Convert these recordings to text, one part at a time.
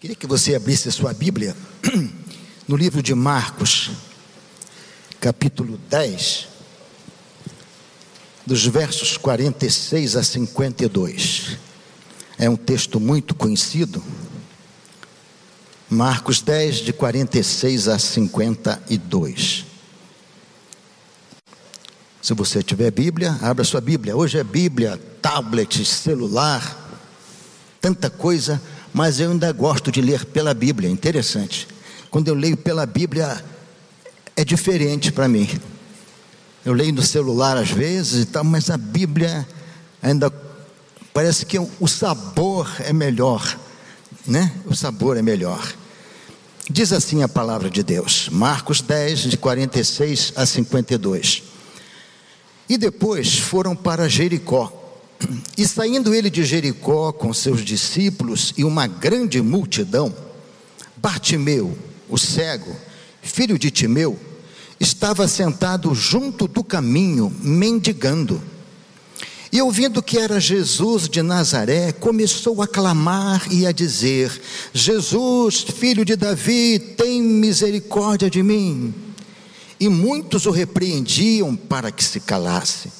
Queria que você abrisse a sua Bíblia no livro de Marcos, capítulo 10, dos versos 46 a 52. É um texto muito conhecido. Marcos 10, de 46 a 52. Se você tiver Bíblia, abra sua Bíblia. Hoje é Bíblia, tablet, celular, tanta coisa mas eu ainda gosto de ler pela Bíblia, interessante. Quando eu leio pela Bíblia, é diferente para mim. Eu leio no celular às vezes e tal, mas a Bíblia ainda parece que o sabor é melhor, né? O sabor é melhor. Diz assim a palavra de Deus, Marcos 10, de 46 a 52. E depois foram para Jericó. E saindo ele de Jericó com seus discípulos e uma grande multidão, Bartimeu, o cego, filho de Timeu, estava sentado junto do caminho, mendigando. E ouvindo que era Jesus de Nazaré, começou a clamar e a dizer: Jesus, filho de Davi, tem misericórdia de mim. E muitos o repreendiam para que se calasse.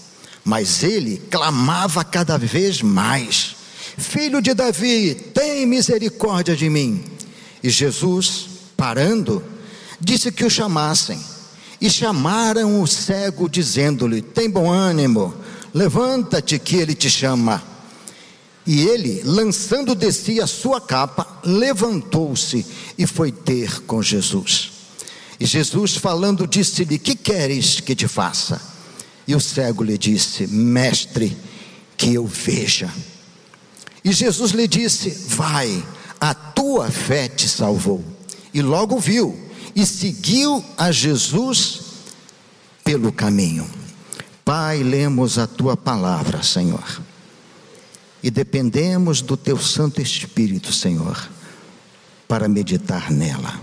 Mas ele clamava cada vez mais: Filho de Davi, tem misericórdia de mim. E Jesus, parando, disse que o chamassem. E chamaram o cego, dizendo-lhe: Tem bom ânimo, levanta-te, que ele te chama. E ele, lançando de si a sua capa, levantou-se e foi ter com Jesus. E Jesus, falando, disse-lhe: Que queres que te faça? E o cego lhe disse: Mestre, que eu veja. E Jesus lhe disse: Vai, a tua fé te salvou. E logo viu e seguiu a Jesus pelo caminho. Pai, lemos a tua palavra, Senhor. E dependemos do teu Santo Espírito, Senhor, para meditar nela.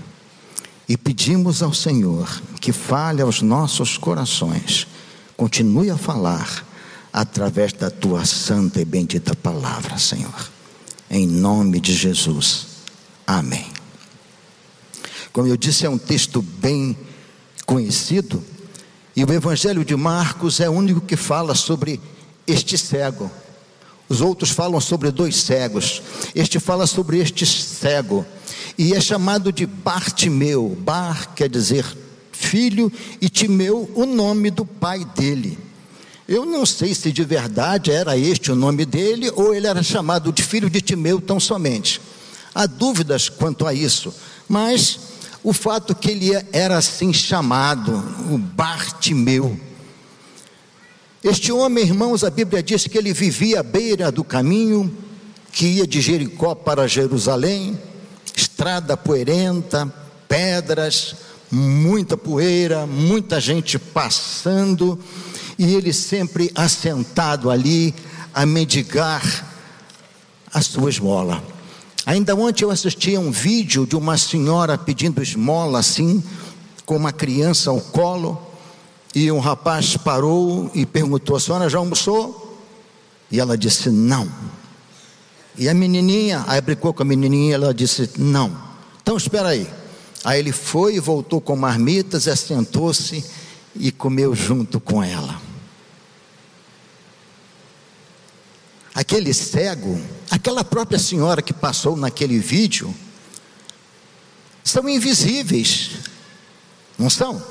E pedimos ao Senhor que fale aos nossos corações Continue a falar através da tua santa e bendita palavra, Senhor. Em nome de Jesus. Amém. Como eu disse, é um texto bem conhecido, e o Evangelho de Marcos é o único que fala sobre este cego. Os outros falam sobre dois cegos. Este fala sobre este cego. E é chamado de Bartimeu. Bar quer dizer filho, e Timeu o nome do pai dele. Eu não sei se de verdade era este o nome dele ou ele era chamado de filho de Timeu tão somente. Há dúvidas quanto a isso, mas o fato que ele era assim chamado, o Bartimeu. Este homem, irmãos, a Bíblia diz que ele vivia à beira do caminho que ia de Jericó para Jerusalém, estrada poeirenta, pedras, muita poeira, muita gente passando, e ele sempre assentado ali a mendigar a sua esmola. Ainda ontem eu assisti a um vídeo de uma senhora pedindo esmola assim, com uma criança ao colo, e um rapaz parou e perguntou: A senhora já almoçou? E ela disse: Não. E a menininha, aí brincou com a menininha, ela disse: Não. Então espera aí. Aí ele foi e voltou com marmitas, assentou-se e comeu junto com ela. Aquele cego, aquela própria senhora que passou naquele vídeo, são invisíveis, não são?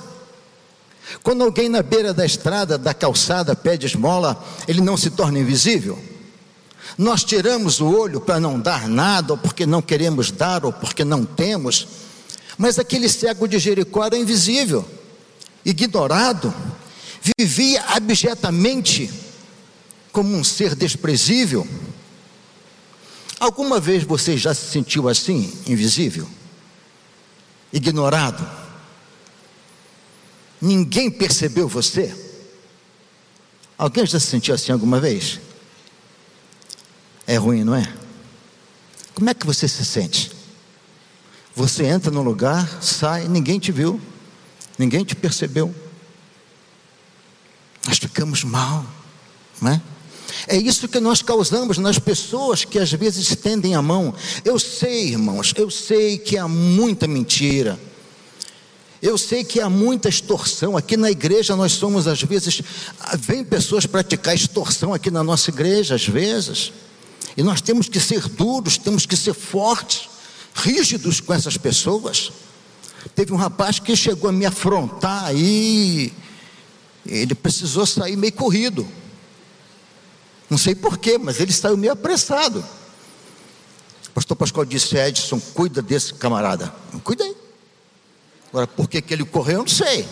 Quando alguém na beira da estrada, da calçada, pede esmola, ele não se torna invisível? Nós tiramos o olho para não dar nada, ou porque não queremos dar, ou porque não temos, mas aquele cego de Jericó era invisível, ignorado, vivia abjetamente como um ser desprezível. Alguma vez você já se sentiu assim, invisível? Ignorado? Ninguém percebeu você? Alguém já se sentiu assim alguma vez? É ruim, não é? Como é que você se sente? Você entra no lugar, sai, ninguém te viu, ninguém te percebeu. Nós ficamos mal, não é? É isso que nós causamos nas pessoas que às vezes estendem a mão. Eu sei, irmãos, eu sei que há muita mentira. Eu sei que há muita extorsão. Aqui na igreja nós somos, às vezes, vem pessoas praticar extorsão aqui na nossa igreja, às vezes. E nós temos que ser duros, temos que ser fortes, rígidos com essas pessoas. Teve um rapaz que chegou a me afrontar aí, ele precisou sair meio corrido. Não sei porquê, mas ele saiu meio apressado. O pastor Pascoal disse: Edson, cuida desse camarada. Cuida aí. Agora, por que, que ele correu, eu não sei,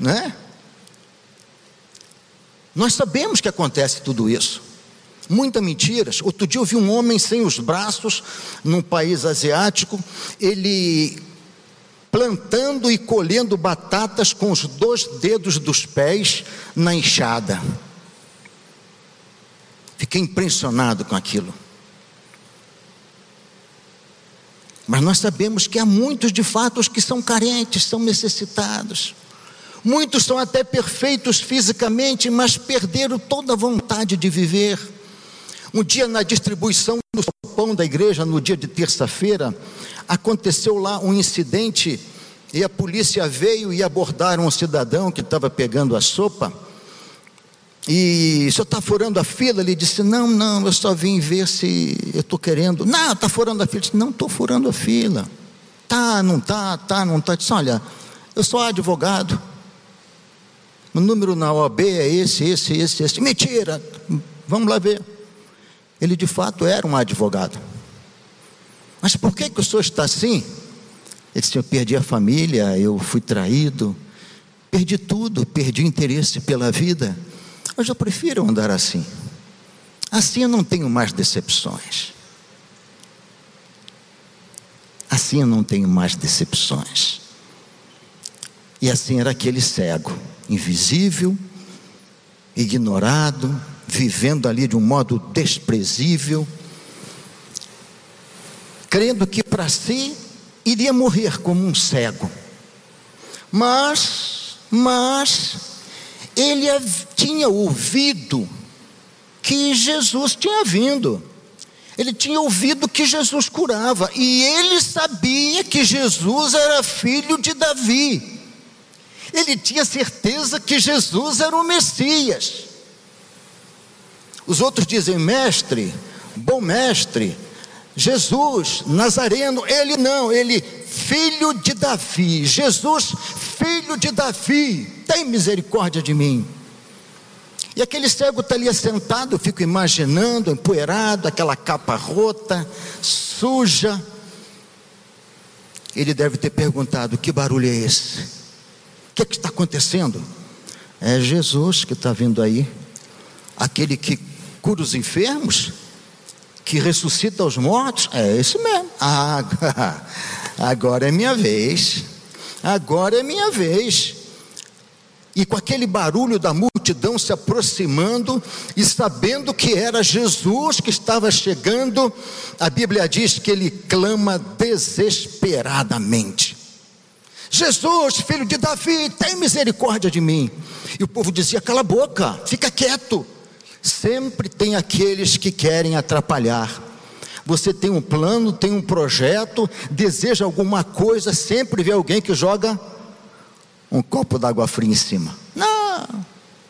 né? Nós sabemos que acontece tudo isso. Muitas mentiras. Outro dia eu vi um homem sem os braços num país asiático, ele plantando e colhendo batatas com os dois dedos dos pés na enxada. Fiquei impressionado com aquilo. Mas nós sabemos que há muitos de fato que são carentes, são necessitados. Muitos são até perfeitos fisicamente, mas perderam toda a vontade de viver. Um dia na distribuição do pão da igreja, no dia de terça-feira, aconteceu lá um incidente e a polícia veio e abordaram um cidadão que estava pegando a sopa. E o senhor está furando a fila? Ele disse: Não, não, eu só vim ver se eu estou querendo. Não, está furando a fila. disse, não, estou furando a fila. Tá, não tá, tá, não tá. Disse: Olha, eu sou advogado. O número na OAB é esse, esse, esse, esse. Mentira! Vamos lá ver. Ele de fato era um advogado. Mas por que, que o senhor está assim? Ele disse: Eu perdi a família, eu fui traído, perdi tudo, perdi o interesse pela vida. Mas eu prefiro andar assim. Assim eu não tenho mais decepções. Assim eu não tenho mais decepções. E assim era aquele cego, invisível, ignorado, vivendo ali de um modo desprezível, crendo que para si iria morrer como um cego. Mas, mas, ele tinha ouvido que Jesus tinha vindo. Ele tinha ouvido que Jesus curava e ele sabia que Jesus era filho de Davi. Ele tinha certeza que Jesus era o Messias. Os outros dizem, mestre, bom mestre, Jesus, Nazareno, ele não, ele, filho de Davi. Jesus, filho de Davi, tem misericórdia de mim. E aquele cego está ali assentado, eu fico imaginando, empoeirado, aquela capa rota, suja. Ele deve ter perguntado: que barulho é esse? O que, é que está acontecendo? É Jesus que está vindo aí, aquele que cura os enfermos, que ressuscita os mortos, é esse mesmo. Ah, agora é minha vez. Agora é minha vez. E com aquele barulho da multidão se aproximando e sabendo que era Jesus que estava chegando, a Bíblia diz que ele clama desesperadamente: Jesus, filho de Davi, tem misericórdia de mim. E o povo dizia: cala a boca, fica quieto. Sempre tem aqueles que querem atrapalhar. Você tem um plano, tem um projeto, deseja alguma coisa, sempre vê alguém que joga um copo d'água fria em cima. Não, não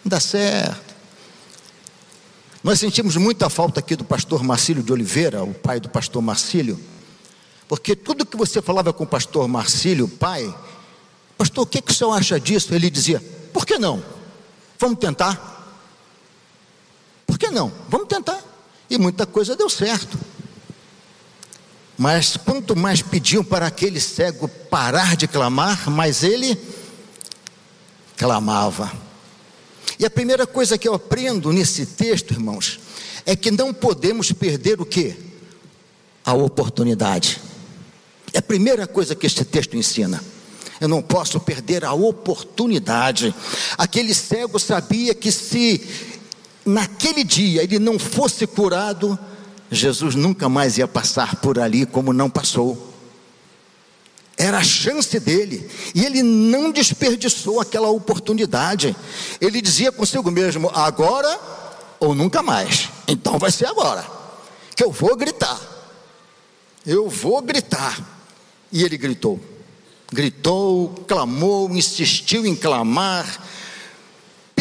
dá certo. Nós sentimos muita falta aqui do pastor Marcílio de Oliveira, o pai do pastor Marcílio, porque tudo que você falava com o pastor Marcílio, pai, pastor, o que, que o senhor acha disso? Ele dizia, por que não? Vamos tentar. Por que não? Vamos tentar. E muita coisa deu certo. Mas quanto mais pediam para aquele cego parar de clamar, mais ele clamava. E a primeira coisa que eu aprendo nesse texto, irmãos, é que não podemos perder o que? A oportunidade. É a primeira coisa que este texto ensina. Eu não posso perder a oportunidade. Aquele cego sabia que se naquele dia ele não fosse curado, Jesus nunca mais ia passar por ali como não passou. Era a chance dele, e ele não desperdiçou aquela oportunidade. Ele dizia consigo mesmo: agora ou nunca mais. Então vai ser agora, que eu vou gritar. Eu vou gritar. E ele gritou. Gritou, clamou, insistiu em clamar,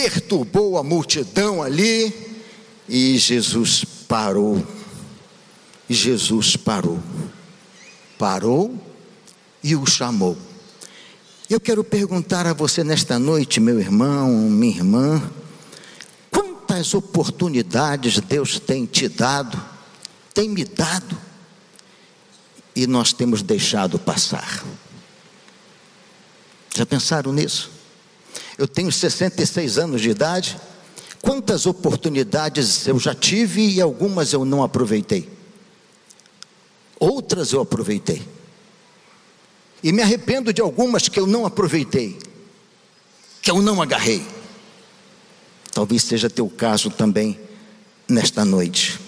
perturbou a multidão ali, e Jesus parou. E Jesus parou. Parou e o chamou. Eu quero perguntar a você nesta noite, meu irmão, minha irmã, quantas oportunidades Deus tem te dado, tem me dado, e nós temos deixado passar. Já pensaram nisso? Eu tenho 66 anos de idade. Quantas oportunidades eu já tive e algumas eu não aproveitei? Outras eu aproveitei. E me arrependo de algumas que eu não aproveitei, que eu não agarrei. Talvez seja teu caso também nesta noite.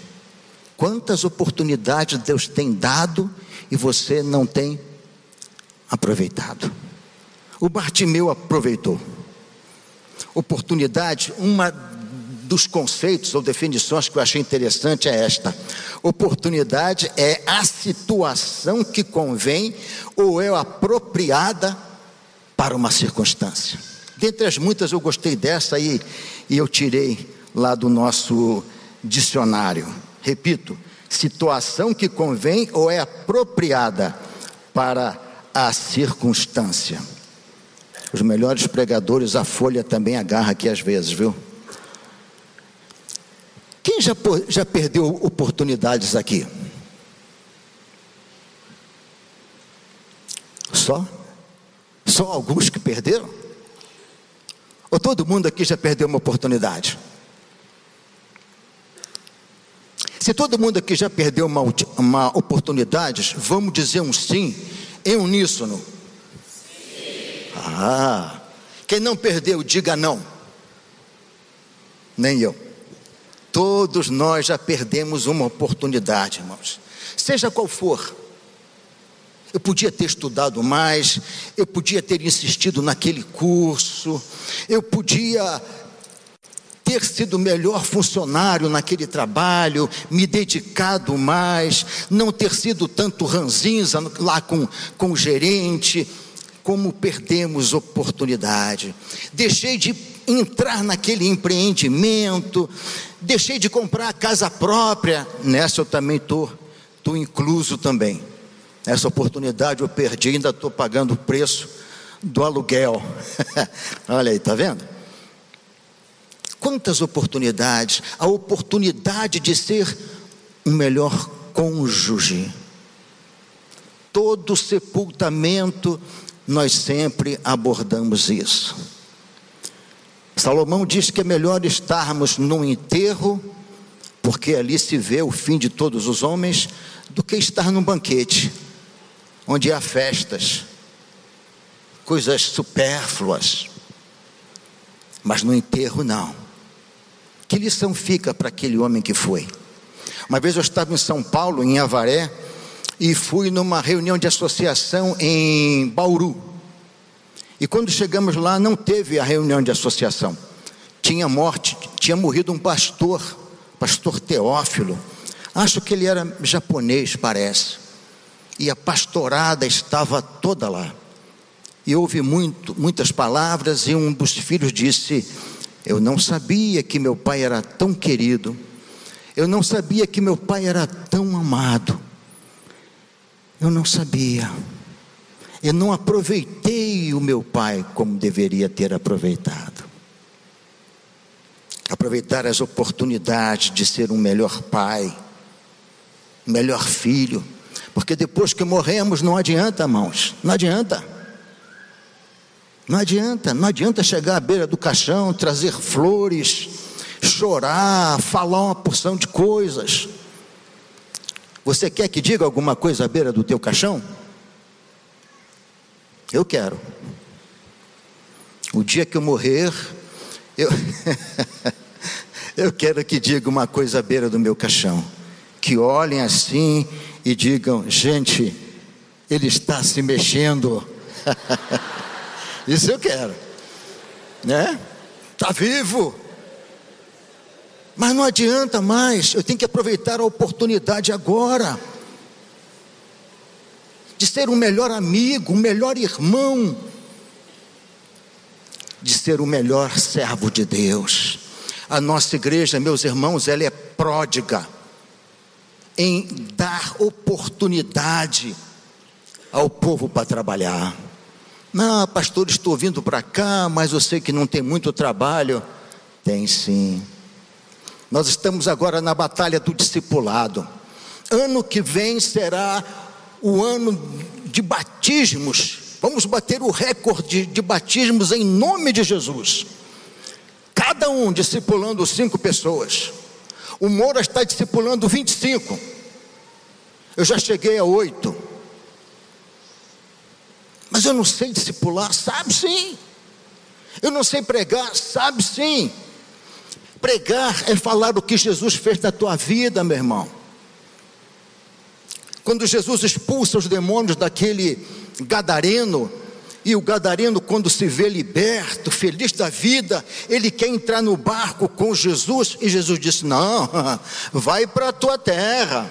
Quantas oportunidades Deus tem dado e você não tem aproveitado? O Bartimeu aproveitou. Oportunidade, uma dos conceitos ou definições que eu achei interessante é esta: oportunidade é a situação que convém ou é apropriada para uma circunstância. Dentre as muitas, eu gostei dessa aí e eu tirei lá do nosso dicionário. Repito, situação que convém ou é apropriada para a circunstância. Os melhores pregadores, a folha também agarra aqui às vezes, viu? Quem já, já perdeu oportunidades aqui? Só? Só alguns que perderam? Ou todo mundo aqui já perdeu uma oportunidade? Se todo mundo aqui já perdeu uma, uma oportunidade, vamos dizer um sim em uníssono. Ah, quem não perdeu, diga não. Nem eu. Todos nós já perdemos uma oportunidade, irmãos. Seja qual for. Eu podia ter estudado mais, eu podia ter insistido naquele curso, eu podia ter sido melhor funcionário naquele trabalho, me dedicado mais, não ter sido tanto ranzinza lá com, com o gerente, como perdemos oportunidade. Deixei de entrar naquele empreendimento, deixei de comprar a casa própria, nessa eu também estou tô, tô incluso também. Essa oportunidade eu perdi, ainda estou pagando o preço do aluguel. Olha aí, tá vendo? Quantas oportunidades, a oportunidade de ser um melhor cônjuge. Todo sepultamento, nós sempre abordamos isso. Salomão diz que é melhor estarmos num enterro, porque ali se vê o fim de todos os homens, do que estar num banquete, onde há festas, coisas supérfluas. Mas no enterro, não. Que lição fica para aquele homem que foi? Uma vez eu estava em São Paulo, em Avaré, e fui numa reunião de associação em Bauru. E quando chegamos lá, não teve a reunião de associação. Tinha morte, tinha morrido um pastor, pastor Teófilo. Acho que ele era japonês, parece. E a pastorada estava toda lá. E houve muito, muitas palavras, e um dos filhos disse: eu não sabia que meu pai era tão querido. Eu não sabia que meu pai era tão amado. Eu não sabia. Eu não aproveitei o meu pai como deveria ter aproveitado. Aproveitar as oportunidades de ser um melhor pai, um melhor filho. Porque depois que morremos, não adianta, irmãos, não adianta. Não adianta, não adianta chegar à beira do caixão, trazer flores, chorar, falar uma porção de coisas. Você quer que diga alguma coisa à beira do teu caixão? Eu quero. O dia que eu morrer, eu, eu quero que diga uma coisa à beira do meu caixão. Que olhem assim e digam: gente, ele está se mexendo. Isso eu quero. Né? Tá vivo. Mas não adianta mais, eu tenho que aproveitar a oportunidade agora de ser o melhor amigo, o melhor irmão, de ser o melhor servo de Deus. A nossa igreja, meus irmãos, ela é pródiga em dar oportunidade ao povo para trabalhar. Não, pastor, estou vindo para cá, mas eu sei que não tem muito trabalho. Tem sim. Nós estamos agora na batalha do discipulado. Ano que vem será o ano de batismos. Vamos bater o recorde de batismos em nome de Jesus. Cada um discipulando cinco pessoas. O Moura está discipulando 25. Eu já cheguei a oito. Mas eu não sei discipular, sabe sim. Eu não sei pregar, sabe sim. Pregar é falar o que Jesus fez na tua vida, meu irmão. Quando Jesus expulsa os demônios daquele gadareno, e o gadareno, quando se vê liberto, feliz da vida, ele quer entrar no barco com Jesus, e Jesus disse: Não, vai para a tua terra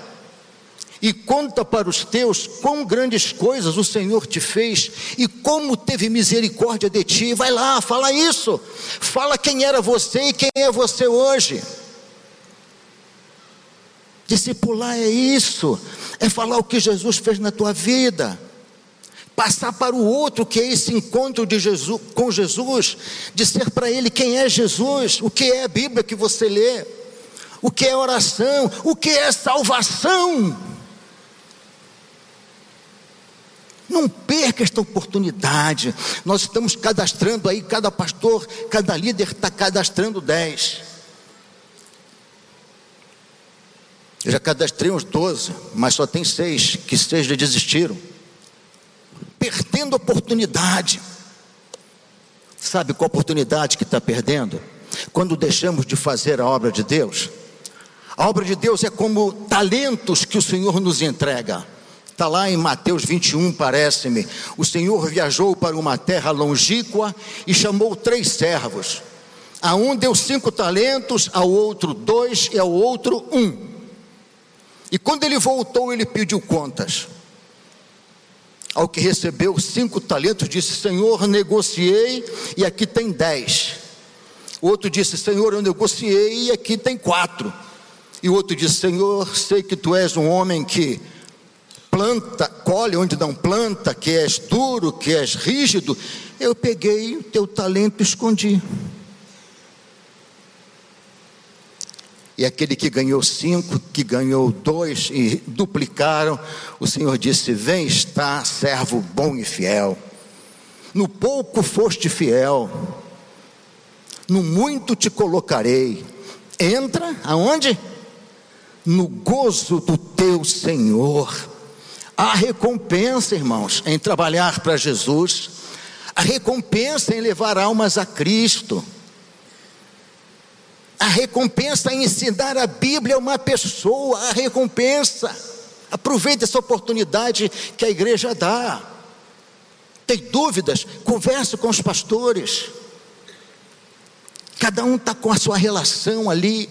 e conta para os teus quão grandes coisas o Senhor te fez e como teve misericórdia de ti. Vai lá, fala isso. Fala quem era você e quem é você hoje. Discipular é isso, é falar o que Jesus fez na tua vida. Passar para o outro que é esse encontro de Jesus com Jesus, dizer para ele quem é Jesus, o que é a Bíblia que você lê, o que é oração, o que é salvação. Não perca esta oportunidade. Nós estamos cadastrando aí, cada pastor, cada líder está cadastrando 10. Eu já cadastrei uns 12, mas só tem seis, que seis já desistiram. Perdendo oportunidade. Sabe qual oportunidade que está perdendo? Quando deixamos de fazer a obra de Deus. A obra de Deus é como talentos que o Senhor nos entrega. Está lá em Mateus 21, parece-me. O Senhor viajou para uma terra longínqua e chamou três servos. A um deu cinco talentos, ao outro dois e ao outro um. E quando ele voltou, ele pediu contas. Ao que recebeu cinco talentos, disse: Senhor, negociei e aqui tem dez. O outro disse: Senhor, eu negociei e aqui tem quatro. E o outro disse: Senhor, sei que tu és um homem que planta, colhe onde não planta, que és duro, que és rígido. Eu peguei o teu talento e escondi. E aquele que ganhou cinco, que ganhou dois e duplicaram, o Senhor disse: Vem está, servo bom e fiel. No pouco foste fiel, no muito te colocarei. Entra aonde? No gozo do teu Senhor. Há recompensa, irmãos, em trabalhar para Jesus, a recompensa em levar almas a Cristo a recompensa em ensinar a Bíblia a uma pessoa, a recompensa. Aproveite essa oportunidade que a igreja dá. Tem dúvidas? Converse com os pastores. Cada um está com a sua relação ali.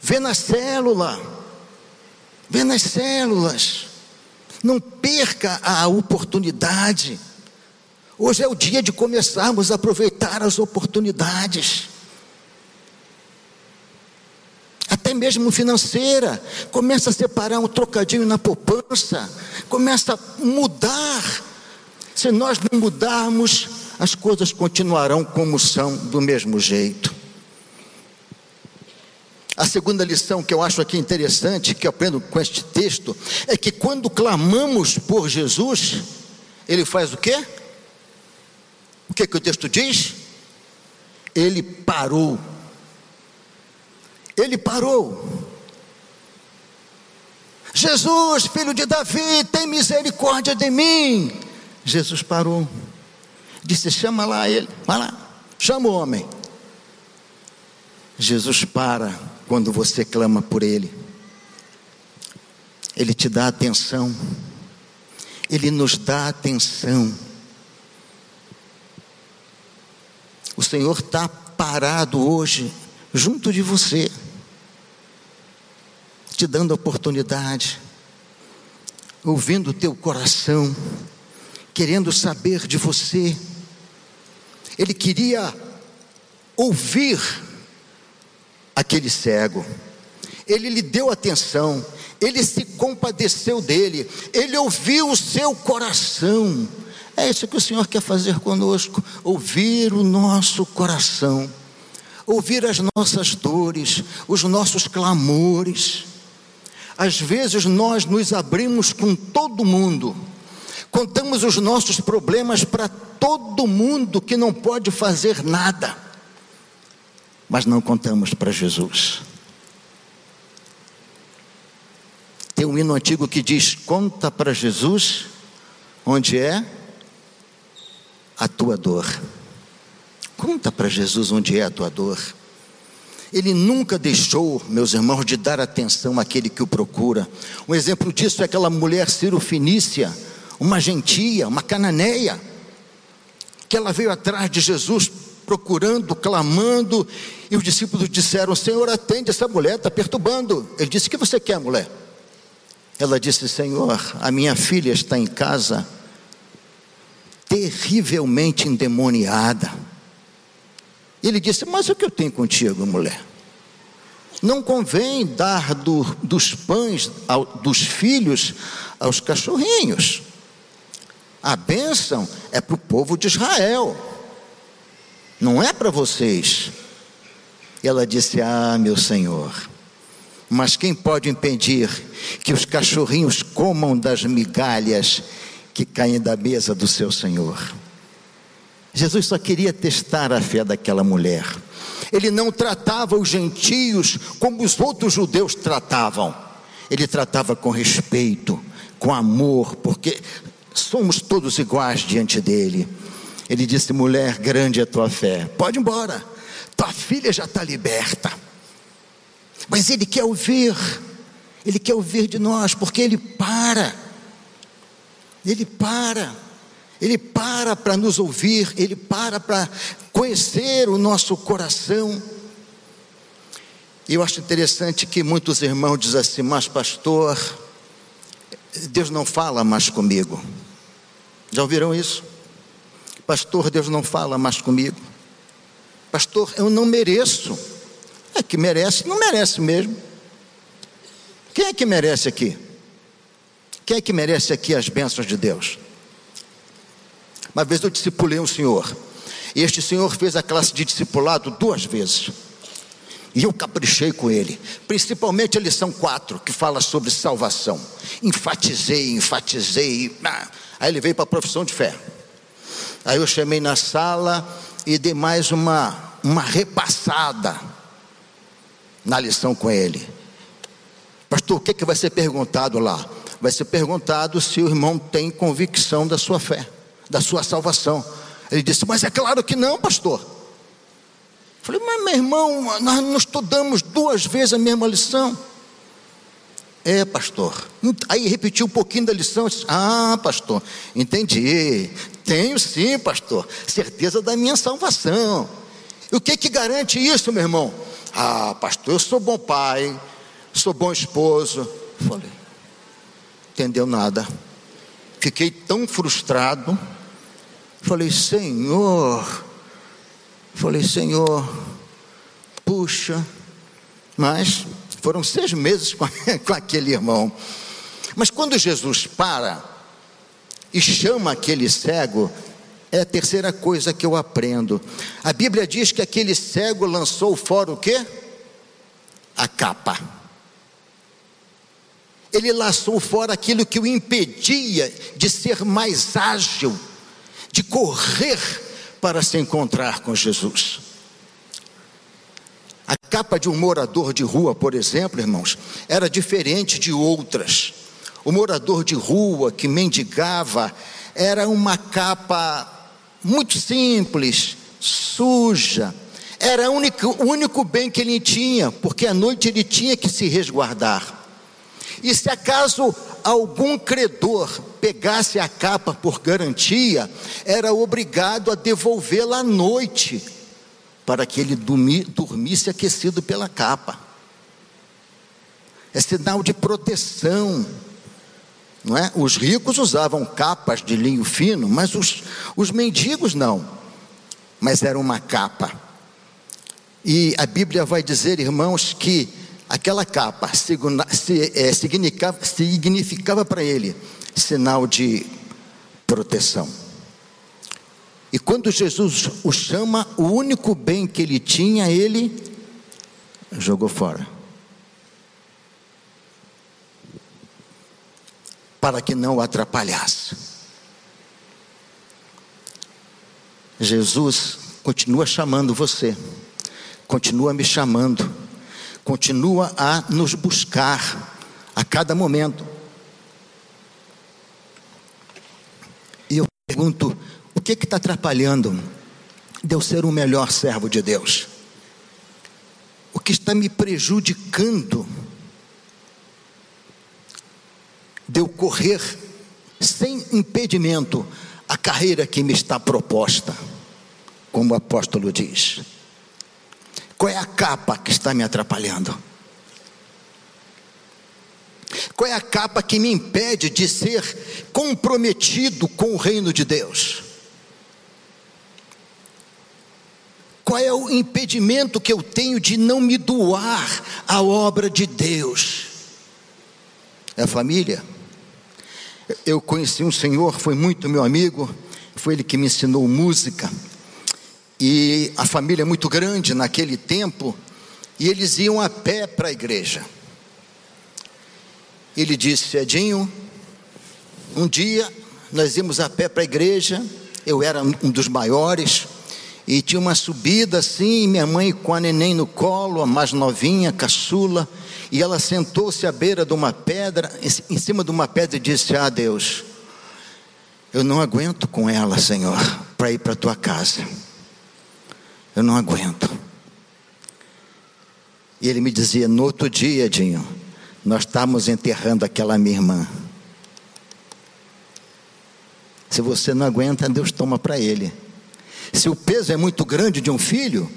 Vê na célula. Vê nas células. Não perca a oportunidade. Hoje é o dia de começarmos a aproveitar as oportunidades até mesmo financeira. Começa a separar um trocadinho na poupança, começa a mudar. Se nós não mudarmos, as coisas continuarão como são, do mesmo jeito. A segunda lição que eu acho aqui interessante, que eu aprendo com este texto, é que quando clamamos por Jesus, ele faz o quê? O que, que o texto diz? Ele parou ele parou. Jesus, filho de Davi, tem misericórdia de mim. Jesus parou. Disse: chama lá ele, vai lá, chama o homem. Jesus para quando você clama por ele. Ele te dá atenção. Ele nos dá atenção. O Senhor está parado hoje junto de você. te dando oportunidade, ouvindo o teu coração, querendo saber de você. Ele queria ouvir aquele cego. Ele lhe deu atenção, ele se compadeceu dele, ele ouviu o seu coração. É isso que o Senhor quer fazer conosco: ouvir o nosso coração, ouvir as nossas dores, os nossos clamores. Às vezes nós nos abrimos com todo mundo, contamos os nossos problemas para todo mundo que não pode fazer nada, mas não contamos para Jesus. Tem um hino antigo que diz: Conta para Jesus onde é a tua dor. Conta para Jesus onde é a tua dor. Ele nunca deixou, meus irmãos, de dar atenção àquele que o procura. Um exemplo disso é aquela mulher Finícia, uma gentia, uma cananeia, que ela veio atrás de Jesus procurando, clamando, e os discípulos disseram: Senhor, atende essa mulher, está perturbando. Ele disse: O que você quer, mulher? Ela disse: Senhor, a minha filha está em casa, terrivelmente endemoniada. Ele disse: Mas o que eu tenho contigo, mulher? Não convém dar do, dos pães ao, dos filhos aos cachorrinhos. A bênção é para o povo de Israel, não é para vocês. E ela disse: Ah, meu senhor, mas quem pode impedir que os cachorrinhos comam das migalhas que caem da mesa do seu Senhor? Jesus só queria testar a fé daquela mulher. Ele não tratava os gentios como os outros judeus tratavam. Ele tratava com respeito, com amor, porque somos todos iguais diante dele. Ele disse: mulher, grande é tua fé, pode ir embora, tua filha já está liberta. Mas Ele quer ouvir, Ele quer ouvir de nós, porque Ele para, Ele para, Ele para para nos ouvir, Ele para para conhecer o nosso coração. E eu acho interessante que muitos irmãos dizem assim, mas pastor, Deus não fala mais comigo. Já ouviram isso? Pastor, Deus não fala mais comigo. Pastor, eu não mereço. É que merece, não merece mesmo. Quem é que merece aqui? Quem é que merece aqui as bênçãos de Deus? Uma vez eu discipulei um senhor. E este senhor fez a classe de discipulado duas vezes. E eu caprichei com ele, principalmente a lição 4, que fala sobre salvação. Enfatizei, enfatizei. Ah, aí ele veio para a profissão de fé. Aí eu chamei na sala e dei mais uma, uma repassada na lição com ele. Pastor, o que, é que vai ser perguntado lá? Vai ser perguntado se o irmão tem convicção da sua fé, da sua salvação. Ele disse, mas é claro que não, pastor. Falei, mas meu irmão, nós não estudamos duas vezes a mesma lição. É, pastor. Aí repetiu um pouquinho da lição. Disse, ah, pastor, entendi. Tenho sim, pastor. Certeza da minha salvação. E o que que garante isso, meu irmão? Ah, pastor, eu sou bom pai, sou bom esposo. Falei, entendeu nada. Fiquei tão frustrado. Falei, Senhor. Falei, Senhor, puxa. Mas foram seis meses com, com aquele irmão. Mas quando Jesus para e chama aquele cego, é a terceira coisa que eu aprendo. A Bíblia diz que aquele cego lançou fora o quê? A capa. Ele lançou fora aquilo que o impedia de ser mais ágil, de correr para se encontrar com Jesus. A capa de um morador de rua, por exemplo, irmãos, era diferente de outras. O morador de rua que mendigava era uma capa muito simples, suja. Era o único, único bem que ele tinha, porque à noite ele tinha que se resguardar. E se acaso algum credor pegasse a capa por garantia, era obrigado a devolvê-la à noite, para que ele dormisse aquecido pela capa. é sinal de proteção. Não é? Os ricos usavam capas de linho fino, mas os, os mendigos não. Mas era uma capa. E a Bíblia vai dizer, irmãos, que aquela capa é, significava, significava para ele sinal de proteção. E quando Jesus o chama, o único bem que ele tinha, ele jogou fora. Para que não o atrapalhasse. Jesus continua chamando você, continua me chamando, continua a nos buscar a cada momento. E eu pergunto: o que está atrapalhando de eu ser o melhor servo de Deus? O que está me prejudicando de eu correr sem impedimento a carreira que me está proposta, como o apóstolo diz? Qual é a capa que está me atrapalhando? Qual é a capa que me impede de ser comprometido com o reino de Deus? Qual é o impedimento que eu tenho de não me doar à obra de Deus? É a família. Eu conheci um senhor, foi muito meu amigo, foi ele que me ensinou música. E a família é muito grande naquele tempo, e eles iam a pé para a igreja. Ele disse: Edinho, um dia nós íamos a pé para a igreja, eu era um dos maiores, e tinha uma subida assim, minha mãe com a neném no colo, a mais novinha, caçula, e ela sentou-se à beira de uma pedra, em cima de uma pedra e disse: Ah, Deus, eu não aguento com ela, Senhor, para ir para a tua casa. Eu não aguento. E ele me dizia: No outro dia, Dinho, nós estávamos enterrando aquela minha irmã. Se você não aguenta, Deus toma para ele. Se o peso é muito grande de um filho,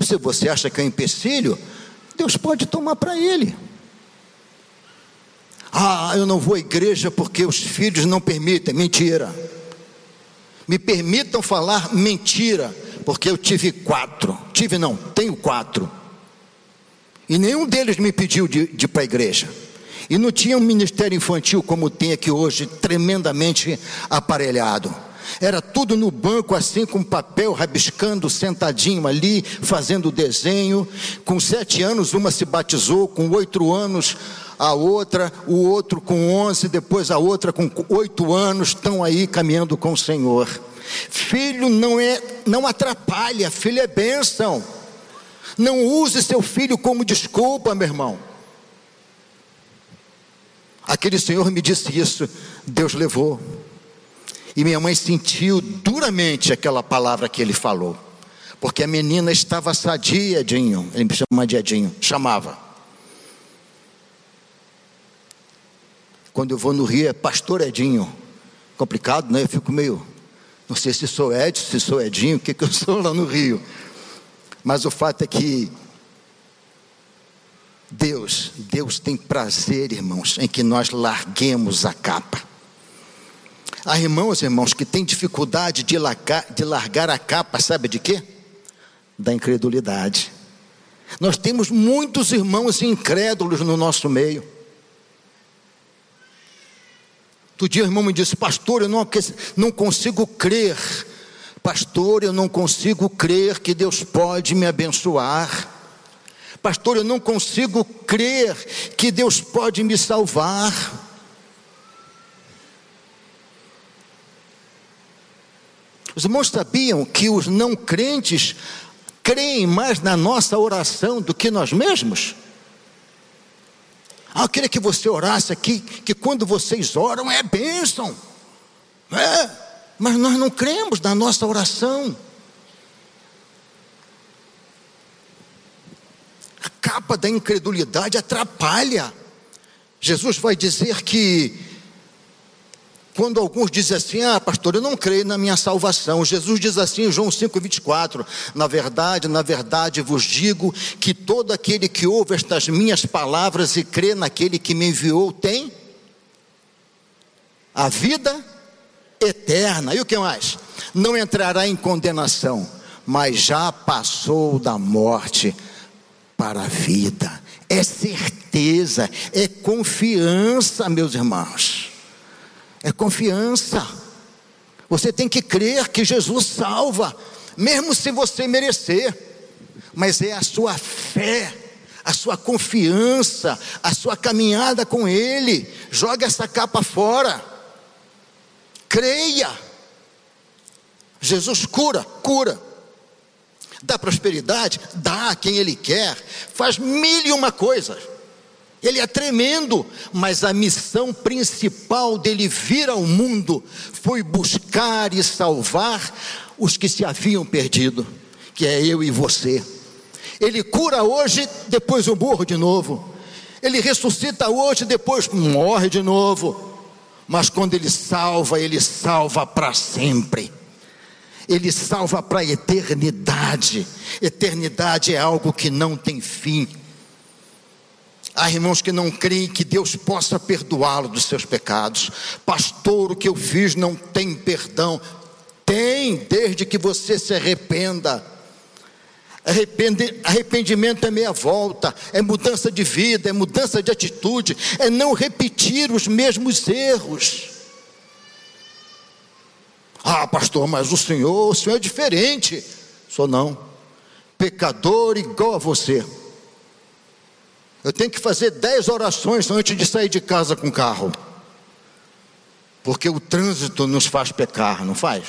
se você acha que é um empecilho, Deus pode tomar para ele. Ah, eu não vou à igreja porque os filhos não permitem. Mentira. Me permitam falar mentira, porque eu tive quatro. Tive não, tenho quatro. E nenhum deles me pediu de, de ir para a igreja. E não tinha um ministério infantil como tem aqui hoje, tremendamente aparelhado. Era tudo no banco, assim, com papel, rabiscando, sentadinho ali, fazendo desenho. Com sete anos, uma se batizou, com oito anos, a outra, o outro com onze, depois a outra com oito anos, estão aí caminhando com o Senhor. Filho não é, não atrapalha, filho é bênção. Não use seu filho como desculpa, meu irmão. Aquele senhor me disse isso, Deus levou. E minha mãe sentiu duramente aquela palavra que ele falou. Porque a menina estava sadia, Edinho. Ele me chama de Edinho, chamava. Quando eu vou no Rio é pastor Edinho. Complicado, né? Eu fico meio. Não sei se sou Edson, se sou Edinho, o que, que eu sou lá no Rio. Mas o fato é que Deus, Deus tem prazer, irmãos, em que nós larguemos a capa. Há irmãos, irmãos, que têm dificuldade de largar, de largar a capa, sabe de quê? Da incredulidade. Nós temos muitos irmãos incrédulos no nosso meio. Outro dia o irmão me disse, pastor, eu não, não consigo crer. Pastor, eu não consigo crer que Deus pode me abençoar. Pastor, eu não consigo crer que Deus pode me salvar. Os irmãos sabiam que os não crentes creem mais na nossa oração do que nós mesmos? Ah, eu queria que você orasse aqui, que quando vocês oram é bênção. É, mas nós não cremos na nossa oração. A capa da incredulidade atrapalha. Jesus vai dizer que Quando alguns dizem assim, ah, pastor, eu não creio na minha salvação. Jesus diz assim em João 5,24: Na verdade, na verdade vos digo que todo aquele que ouve estas minhas palavras e crê naquele que me enviou tem a vida eterna. E o que mais? Não entrará em condenação, mas já passou da morte para a vida. É certeza, é confiança, meus irmãos. É confiança. Você tem que crer que Jesus salva, mesmo se você merecer. Mas é a sua fé, a sua confiança, a sua caminhada com Ele. Joga essa capa fora. Creia. Jesus cura, cura. Dá prosperidade? Dá a quem Ele quer. Faz mil e uma coisas. Ele é tremendo, mas a missão principal dele vir ao mundo foi buscar e salvar os que se haviam perdido, que é eu e você. Ele cura hoje, depois eu morro de novo. Ele ressuscita hoje, depois morre de novo. Mas quando ele salva, ele salva para sempre. Ele salva para a eternidade. Eternidade é algo que não tem fim. Há irmãos que não creem que Deus possa perdoá-lo dos seus pecados. Pastor, o que eu fiz não tem perdão. Tem, desde que você se arrependa. arrependimento é meia volta, é mudança de vida, é mudança de atitude, é não repetir os mesmos erros. Ah, pastor, mas o senhor, o senhor é diferente. Sou não. Pecador igual a você. Eu tenho que fazer dez orações antes de sair de casa com o carro. Porque o trânsito nos faz pecar, não faz?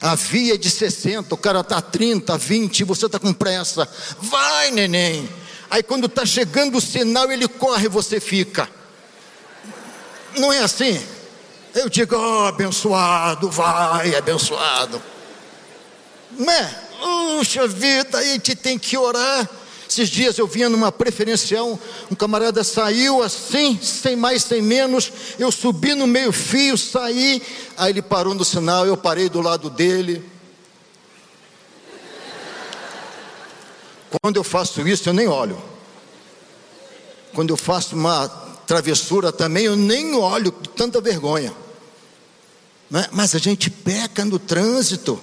A via é de 60, o cara está 30, 20, você está com pressa. Vai, neném. Aí quando está chegando o sinal, ele corre e você fica. Não é assim? Eu digo, oh, abençoado, vai, abençoado. Não é? Puxa vida, aí te tem que orar. Esses dias eu vinha numa preferencial, um camarada saiu assim, sem mais, sem menos. Eu subi no meio-fio, saí, aí ele parou no sinal, eu parei do lado dele. Quando eu faço isso, eu nem olho. Quando eu faço uma travessura também, eu nem olho, tanta vergonha. É? Mas a gente peca no trânsito,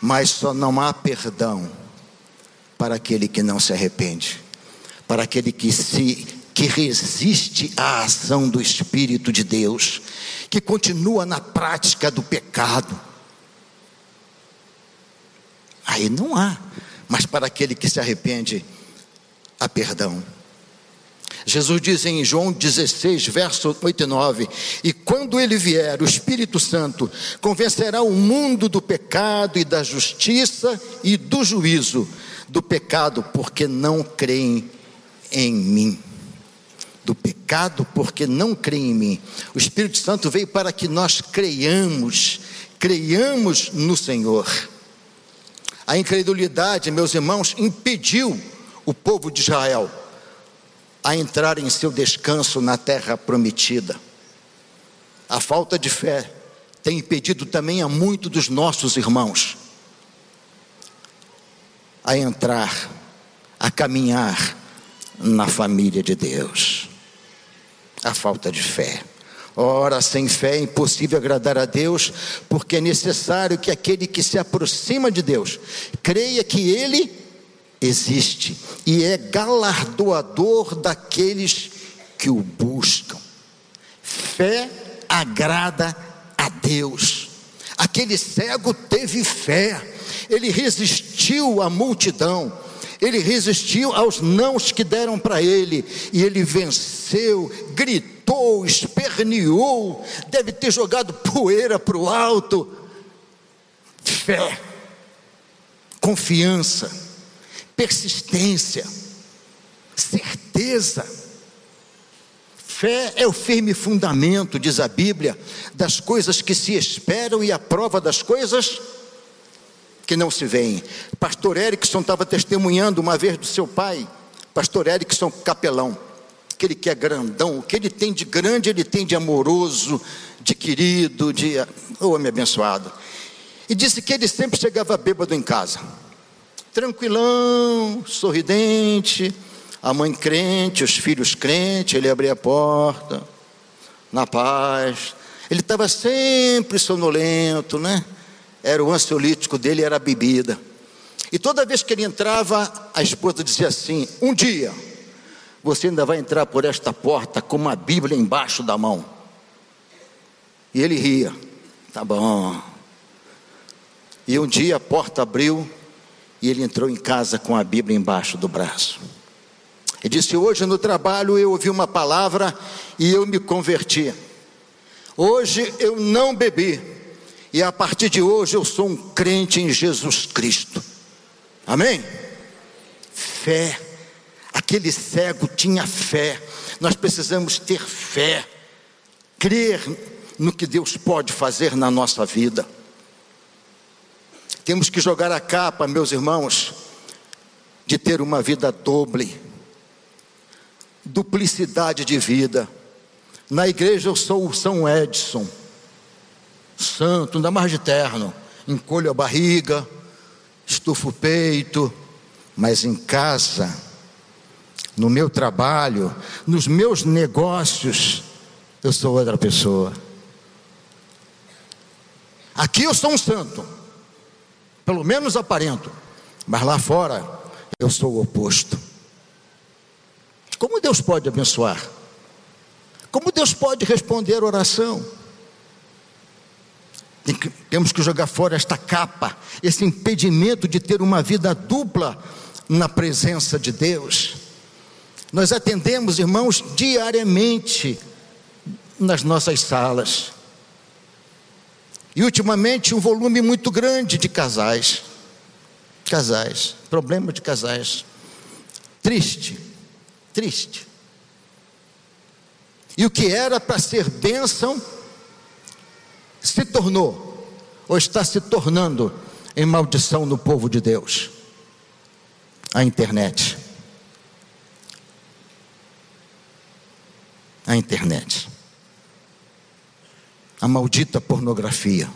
mas só não há perdão para aquele que não se arrepende, para aquele que se que resiste à ação do Espírito de Deus, que continua na prática do pecado. Aí não há, mas para aquele que se arrepende, há perdão. Jesus diz em João 16, verso 8 e 9: E quando ele vier, o Espírito Santo convencerá o mundo do pecado e da justiça e do juízo do pecado, porque não creem em mim. Do pecado, porque não creem em mim. O Espírito Santo veio para que nós creiamos, creiamos no Senhor. A incredulidade, meus irmãos, impediu o povo de Israel a entrar em seu descanso na terra prometida. A falta de fé tem impedido também a muitos dos nossos irmãos a entrar, a caminhar na família de Deus. A falta de fé. Ora, sem fé é impossível agradar a Deus, porque é necessário que aquele que se aproxima de Deus creia que Ele existe e é galardoador daqueles que o buscam. Fé agrada a Deus. Aquele cego teve fé ele resistiu à multidão, ele resistiu aos nãos que deram para ele, e ele venceu, gritou, esperneou, deve ter jogado poeira para o alto. Fé, confiança, persistência, certeza. Fé é o firme fundamento, diz a Bíblia, das coisas que se esperam e a prova das coisas que não se veem. Pastor Erickson estava testemunhando uma vez do seu pai, Pastor Erickson capelão. aquele que é grandão, o que ele tem de grande, ele tem de amoroso, de querido, de. Oh, homem abençoado. E disse que ele sempre chegava bêbado em casa, tranquilão, sorridente, a mãe crente, os filhos crentes, ele abria a porta, na paz. Ele estava sempre sonolento, né? Era o ansiolítico dele, era a bebida. E toda vez que ele entrava, a esposa dizia assim: Um dia, você ainda vai entrar por esta porta com uma Bíblia embaixo da mão. E ele ria: Tá bom. E um dia a porta abriu e ele entrou em casa com a Bíblia embaixo do braço. Ele disse: Hoje no trabalho eu ouvi uma palavra e eu me converti. Hoje eu não bebi. E a partir de hoje eu sou um crente em Jesus Cristo. Amém? Fé. Aquele cego tinha fé. Nós precisamos ter fé. Crer no que Deus pode fazer na nossa vida. Temos que jogar a capa, meus irmãos, de ter uma vida doble, duplicidade de vida. Na igreja eu sou o São Edson, santo, ainda mais de terno, encolho a barriga, estufo o peito, mas em casa, no meu trabalho, nos meus negócios, eu sou outra pessoa. Aqui eu sou um santo, pelo menos aparento, mas lá fora eu sou o oposto. Como Deus pode abençoar? Como Deus pode responder oração? Temos que jogar fora esta capa, esse impedimento de ter uma vida dupla na presença de Deus. Nós atendemos, irmãos, diariamente nas nossas salas. E ultimamente um volume muito grande de casais. Casais, problema de casais. Triste, triste. E o que era para ser bênção se tornou, ou está se tornando, em maldição no povo de Deus. A internet. A internet. A maldita pornografia.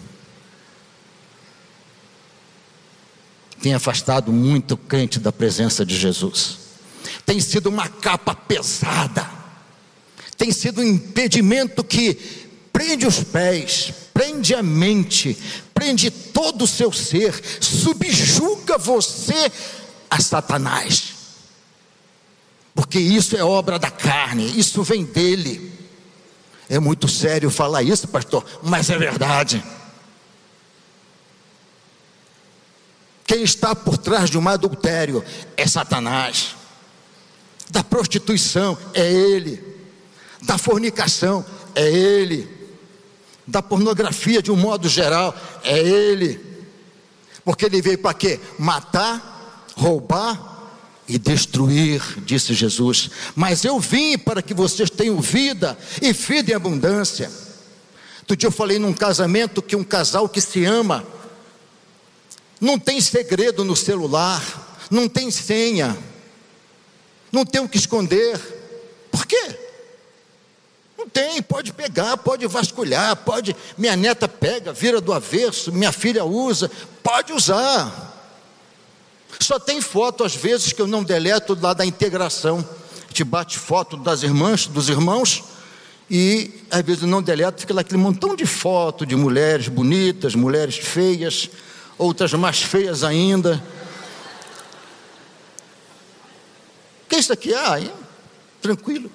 Tem afastado muito crente da presença de Jesus. Tem sido uma capa pesada. Tem sido um impedimento que prende os pés, prende a mente, prende todo o seu ser, subjuga você a Satanás. Porque isso é obra da carne, isso vem dele. É muito sério falar isso, pastor, mas é verdade. Quem está por trás de um adultério é Satanás. Da prostituição é ele. Da fornicação é ele da pornografia de um modo geral é ele. Porque ele veio para quê? Matar, roubar e destruir, disse Jesus. Mas eu vim para que vocês tenham vida e vida em abundância. Outro dia eu falei num casamento que um casal que se ama não tem segredo no celular, não tem senha, não tem o que esconder. Por quê? Não tem, pode pegar, pode vasculhar, pode. Minha neta pega, vira do avesso, minha filha usa, pode usar. Só tem foto, às vezes, que eu não deleto lá da integração. Gente bate foto das irmãs, dos irmãos, e às vezes eu não deleto, fica lá aquele montão de foto de mulheres bonitas, mulheres feias, outras mais feias ainda. O que é isso aqui? Ah, tranquilo.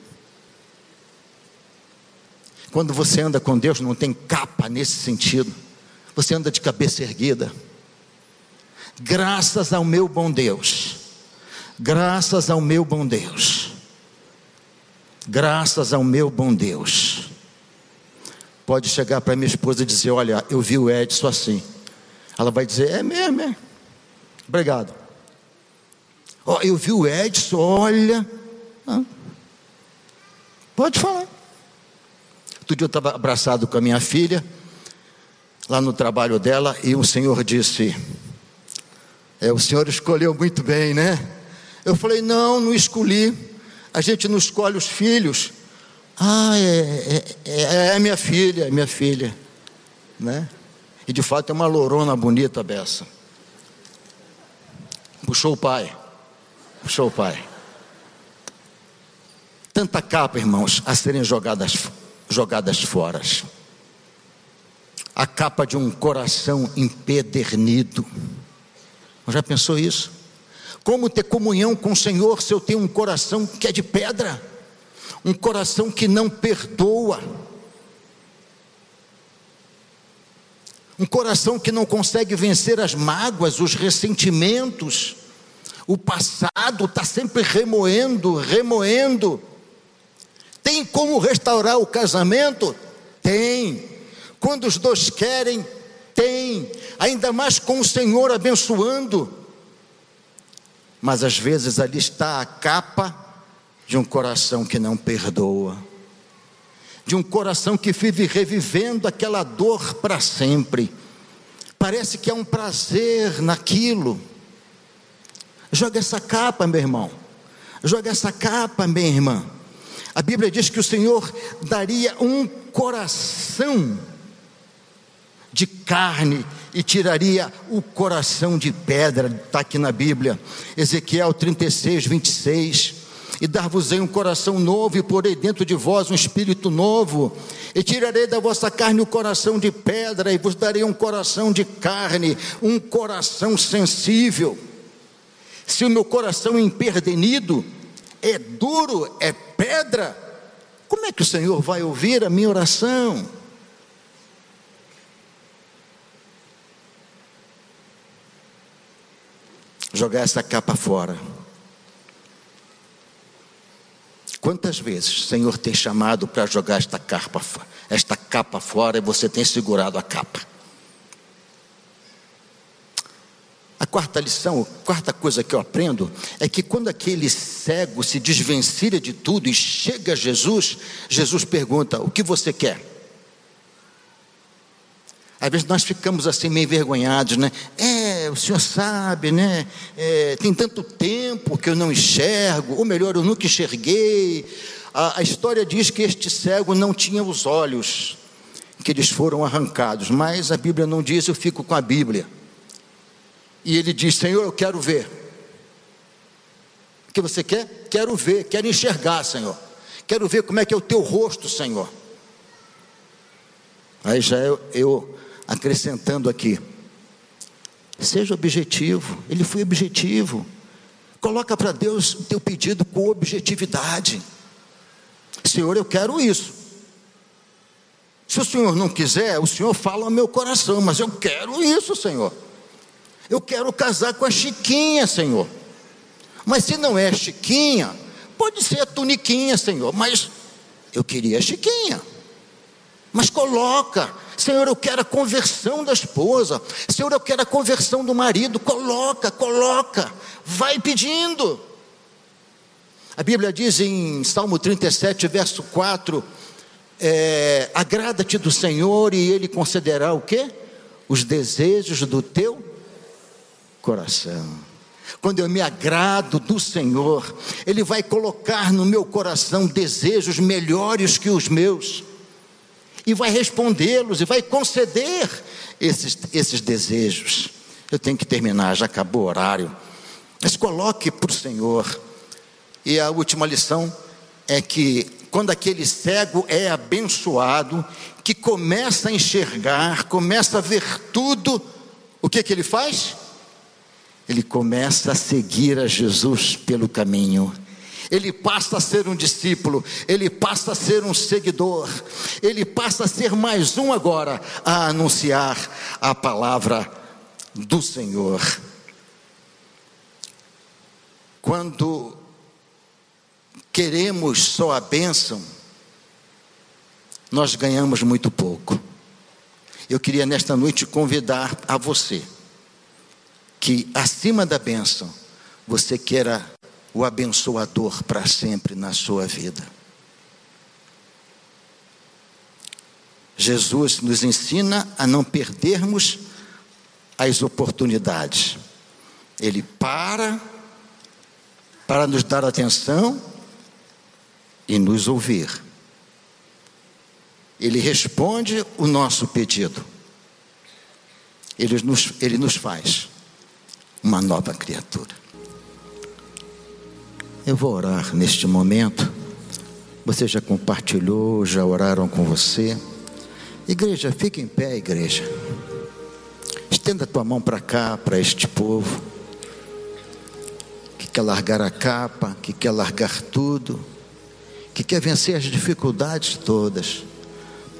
Quando você anda com Deus, não tem capa nesse sentido. Você anda de cabeça erguida. Graças ao meu bom Deus. Graças ao meu bom Deus. Graças ao meu bom Deus. Pode chegar para minha esposa e dizer: Olha, eu vi o Edson assim. Ela vai dizer: É mesmo, é. Obrigado. Oh, eu vi o Edson, olha. Ah. Pode falar. Outro dia eu estava abraçado com a minha filha, lá no trabalho dela, e o Senhor disse: é, O Senhor escolheu muito bem, né? Eu falei: Não, não escolhi. A gente não escolhe os filhos. Ah, é, é, é, é minha filha, é minha filha. Né? E de fato é uma lourona bonita beça. Puxou o pai. Puxou o pai. Tanta capa, irmãos, a serem jogadas, jogadas fora. A capa de um coração empedernido. Já pensou isso? Como ter comunhão com o Senhor se eu tenho um coração que é de pedra? Um coração que não perdoa um coração que não consegue vencer as mágoas, os ressentimentos, o passado está sempre remoendo, remoendo. Tem como restaurar o casamento? Tem. Quando os dois querem, tem. Ainda mais com o Senhor abençoando. Mas às vezes ali está a capa de um coração que não perdoa de um coração que vive revivendo aquela dor para sempre. Parece que há um prazer naquilo. Joga essa capa, meu irmão. Joga essa capa, minha irmã. A Bíblia diz que o Senhor daria um coração de carne e tiraria o coração de pedra, está aqui na Bíblia, Ezequiel 36, 26 e dar-vos-ei um coração novo, e porei dentro de vós um espírito novo, e tirarei da vossa carne o coração de pedra, e vos darei um coração de carne, um coração sensível. Se o meu coração é imperdenido, é duro, é pedra, como é que o Senhor vai ouvir a minha oração? Jogar essa capa fora. Quantas vezes o Senhor tem chamado para jogar esta capa, esta capa fora e você tem segurado a capa? A quarta lição, quarta coisa que eu aprendo é que quando aquele cego se desvencilha de tudo e chega a Jesus, Jesus pergunta: O que você quer? Às vezes nós ficamos assim meio envergonhados, né? É, o senhor sabe, né? É, tem tanto tempo que eu não enxergo, ou melhor, eu nunca enxerguei. A, a história diz que este cego não tinha os olhos, que eles foram arrancados, mas a Bíblia não diz, eu fico com a Bíblia. E ele diz: Senhor, eu quero ver. O que você quer? Quero ver, quero enxergar, Senhor. Quero ver como é que é o teu rosto, Senhor. Aí já eu, eu acrescentando aqui. Seja objetivo, ele foi objetivo. Coloca para Deus o teu pedido com objetividade. Senhor, eu quero isso. Se o Senhor não quiser, o Senhor fala ao meu coração, mas eu quero isso, Senhor. Eu quero casar com a Chiquinha, Senhor. Mas se não é Chiquinha, pode ser a tuniquinha, Senhor, mas eu queria a Chiquinha. Mas coloca, Senhor, eu quero a conversão da esposa. Senhor, eu quero a conversão do marido. Coloca, coloca. Vai pedindo. A Bíblia diz em Salmo 37, verso 4: é, Agrada-te do Senhor e Ele concederá o que? Os desejos do teu coração. Quando eu me agrado do Senhor, Ele vai colocar no meu coração desejos melhores que os meus e vai respondê-los e vai conceder esses, esses desejos. Eu tenho que terminar, já acabou o horário. Mas coloque para o Senhor. E a última lição é que quando aquele cego é abençoado, que começa a enxergar, começa a ver tudo, o que, que ele faz? Ele começa a seguir a Jesus pelo caminho ele passa a ser um discípulo, ele passa a ser um seguidor, ele passa a ser mais um agora a anunciar a palavra do Senhor. Quando queremos só a bênção, nós ganhamos muito pouco. Eu queria nesta noite convidar a você que acima da bênção você queira o abençoador para sempre na sua vida. Jesus nos ensina a não perdermos as oportunidades. Ele para para nos dar atenção e nos ouvir. Ele responde o nosso pedido. Ele nos, ele nos faz uma nova criatura. Eu vou orar neste momento. Você já compartilhou, já oraram com você. Igreja, fique em pé, igreja. Estenda tua mão para cá, para este povo, que quer largar a capa, que quer largar tudo, que quer vencer as dificuldades todas,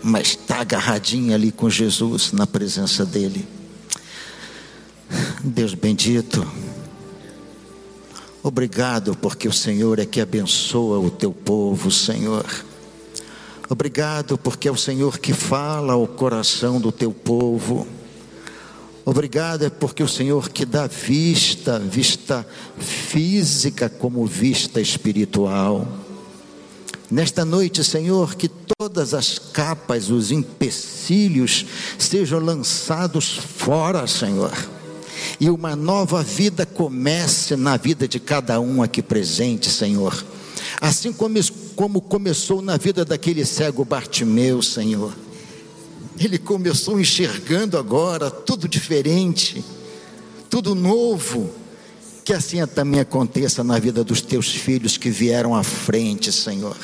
mas está agarradinho ali com Jesus, na presença dEle. Deus bendito, obrigado porque o Senhor é que abençoa o teu povo, Senhor. Obrigado porque é o Senhor que fala ao coração do teu povo. Obrigado é porque o Senhor que dá vista, vista física como vista espiritual. Nesta noite, Senhor, que todas as capas, os empecilhos sejam lançados fora, Senhor. E uma nova vida comece na vida de cada um aqui presente, Senhor. Assim como, como começou na vida daquele cego Bartimeu, Senhor ele começou enxergando agora tudo diferente, tudo novo. Que assim também aconteça na vida dos teus filhos que vieram à frente, Senhor,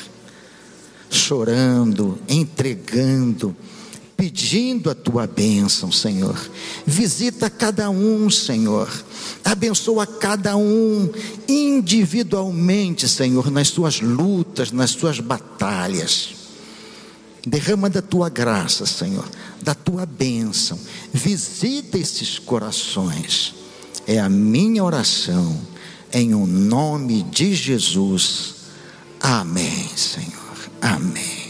chorando, entregando, pedindo a tua bênção, Senhor. Visita cada um, Senhor. Abençoa cada um individualmente, Senhor, nas suas lutas, nas suas batalhas. Derrama da tua graça, Senhor, da tua bênção. Visita esses corações. É a minha oração, em o nome de Jesus. Amém, Senhor. Amém.